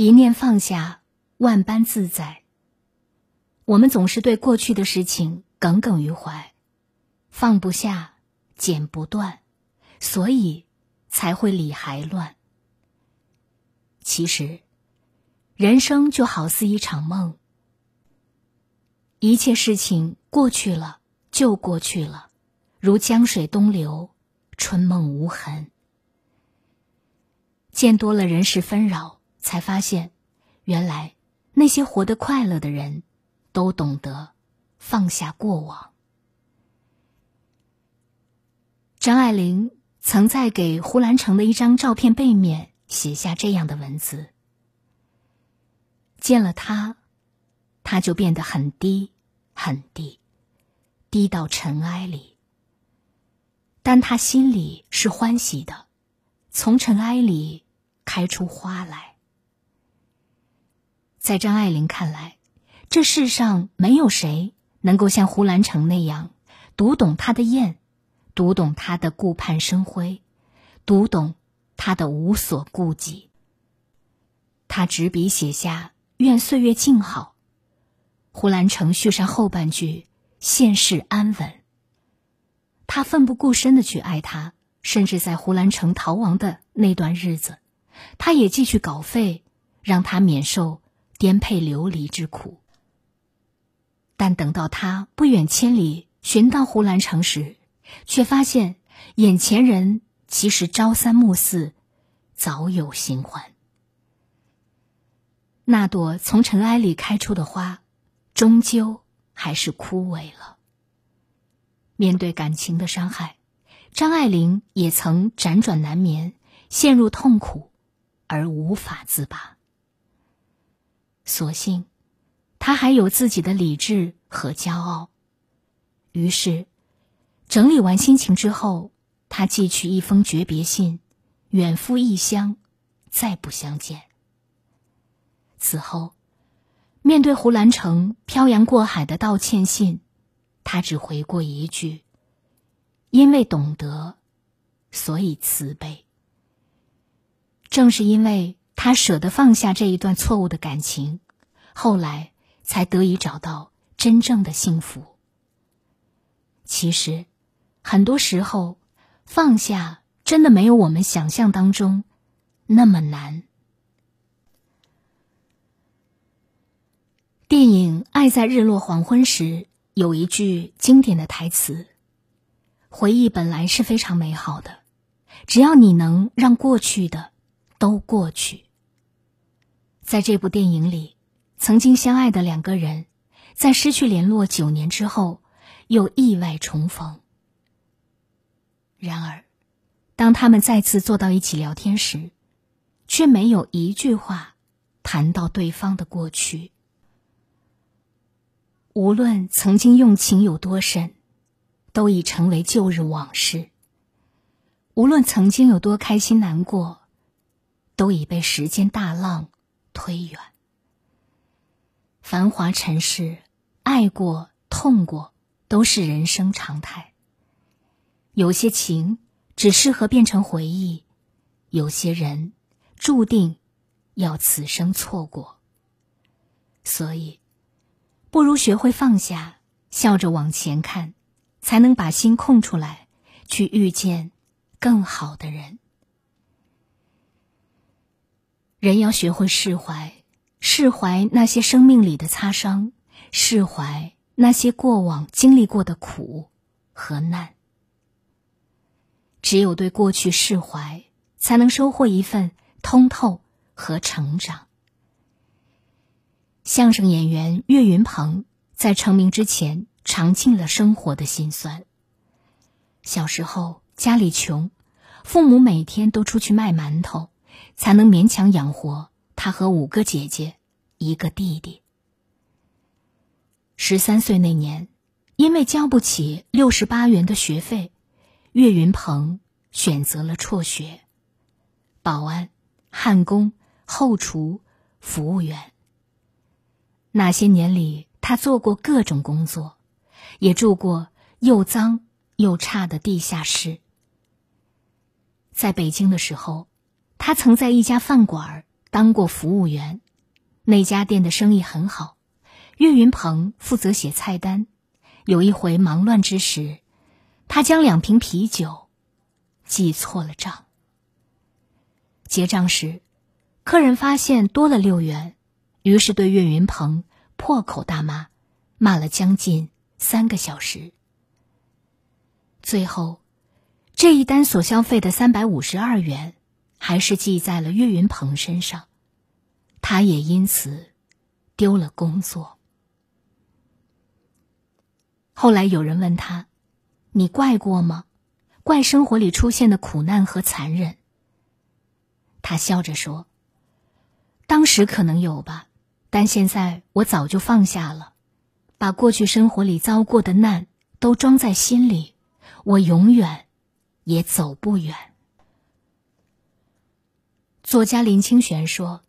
一念放下，万般自在。我们总是对过去的事情耿耿于怀，放不下，剪不断，所以才会理还乱。其实，人生就好似一场梦，一切事情过去了就过去了，如江水东流，春梦无痕。见多了人世纷扰，才发现，原来那些活得快乐的人，都懂得放下过往。张爱玲曾在给胡兰成的一张照片背面。写下这样的文字。见了他，他就变得很低，很低，低到尘埃里。但他心里是欢喜的，从尘埃里开出花来。在张爱玲看来，这世上没有谁能够像胡兰成那样读懂他的艳，读懂他的顾盼生辉，读懂。他的无所顾忌。他执笔写下“愿岁月静好”，胡兰成续上后半句“现世安稳”。他奋不顾身的去爱他，甚至在胡兰成逃亡的那段日子，他也继续稿费，让他免受颠沛流离之苦。但等到他不远千里寻到胡兰成时，却发现眼前人。其实朝三暮四，早有新欢。那朵从尘埃里开出的花，终究还是枯萎了。面对感情的伤害，张爱玲也曾辗转难眠，陷入痛苦，而无法自拔。所幸，他还有自己的理智和骄傲。于是，整理完心情之后。他寄去一封诀别信，远赴异乡，再不相见。此后，面对胡兰成漂洋过海的道歉信，他只回过一句：“因为懂得，所以慈悲。”正是因为他舍得放下这一段错误的感情，后来才得以找到真正的幸福。其实，很多时候。放下真的没有我们想象当中那么难。电影《爱在日落黄昏时》有一句经典的台词：“回忆本来是非常美好的，只要你能让过去的都过去。”在这部电影里，曾经相爱的两个人，在失去联络九年之后，又意外重逢。然而，当他们再次坐到一起聊天时，却没有一句话谈到对方的过去。无论曾经用情有多深，都已成为旧日往事；无论曾经有多开心难过，都已被时间大浪推远。繁华尘世，爱过、痛过，都是人生常态。有些情只适合变成回忆，有些人注定要此生错过。所以，不如学会放下，笑着往前看，才能把心空出来，去遇见更好的人。人要学会释怀，释怀那些生命里的擦伤，释怀那些过往经历过的苦和难。只有对过去释怀，才能收获一份通透和成长。相声演员岳云鹏在成名之前，尝尽了生活的辛酸。小时候家里穷，父母每天都出去卖馒头，才能勉强养活他和五个姐姐、一个弟弟。十三岁那年，因为交不起六十八元的学费。岳云鹏选择了辍学，保安、焊工、后厨、服务员。那些年里，他做过各种工作，也住过又脏又差的地下室。在北京的时候，他曾在一家饭馆当过服务员，那家店的生意很好。岳云鹏负责写菜单。有一回忙乱之时，他将两瓶啤酒记错了账。结账时，客人发现多了六元，于是对岳云鹏破口大骂，骂了将近三个小时。最后，这一单所消费的三百五十二元，还是记在了岳云鹏身上，他也因此丢了工作。后来有人问他：“你怪过吗？怪生活里出现的苦难和残忍？”他笑着说：“当时可能有吧，但现在我早就放下了，把过去生活里遭过的难都装在心里，我永远也走不远。”作家林清玄说：“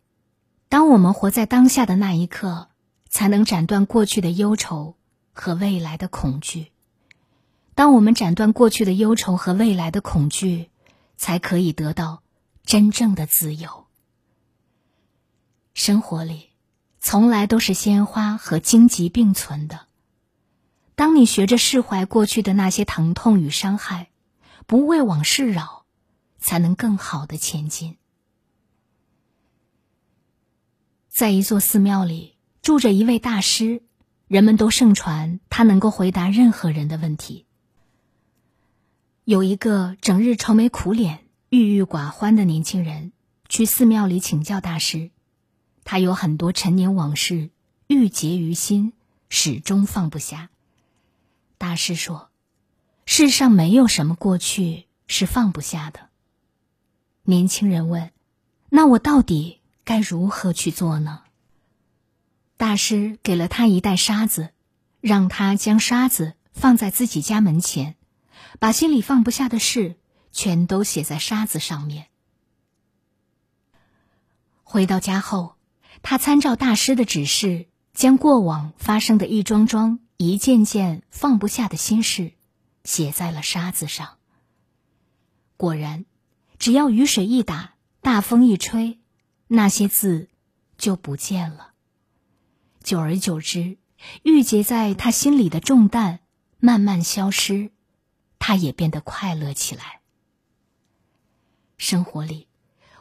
当我们活在当下的那一刻，才能斩断过去的忧愁。”和未来的恐惧。当我们斩断过去的忧愁和未来的恐惧，才可以得到真正的自由。生活里从来都是鲜花和荆棘并存的。当你学着释怀过去的那些疼痛与伤害，不为往事扰，才能更好的前进。在一座寺庙里住着一位大师。人们都盛传他能够回答任何人的问题。有一个整日愁眉苦脸、郁郁寡欢的年轻人去寺庙里请教大师，他有很多陈年往事郁结于心，始终放不下。大师说：“世上没有什么过去是放不下的。”年轻人问：“那我到底该如何去做呢？”大师给了他一袋沙子，让他将沙子放在自己家门前，把心里放不下的事全都写在沙子上面。回到家后，他参照大师的指示，将过往发生的一桩桩、一件件放不下的心事写在了沙子上。果然，只要雨水一打，大风一吹，那些字就不见了。久而久之，郁结在他心里的重担慢慢消失，他也变得快乐起来。生活里，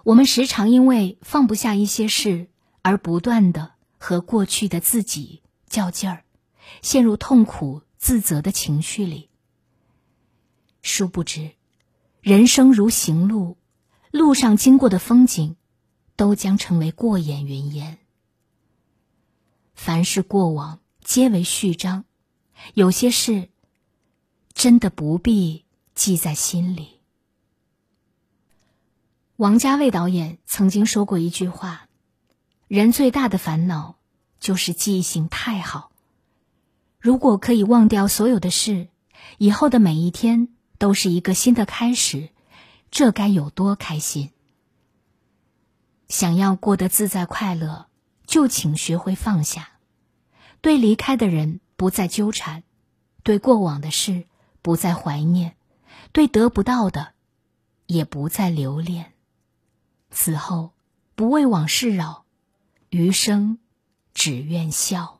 我们时常因为放不下一些事，而不断的和过去的自己较劲儿，陷入痛苦、自责的情绪里。殊不知，人生如行路，路上经过的风景，都将成为过眼云烟。凡是过往，皆为序章。有些事，真的不必记在心里。王家卫导演曾经说过一句话：“人最大的烦恼就是记性太好。如果可以忘掉所有的事，以后的每一天都是一个新的开始，这该有多开心！想要过得自在快乐。”就请学会放下，对离开的人不再纠缠，对过往的事不再怀念，对得不到的也不再留恋。此后不为往事扰，余生只愿笑。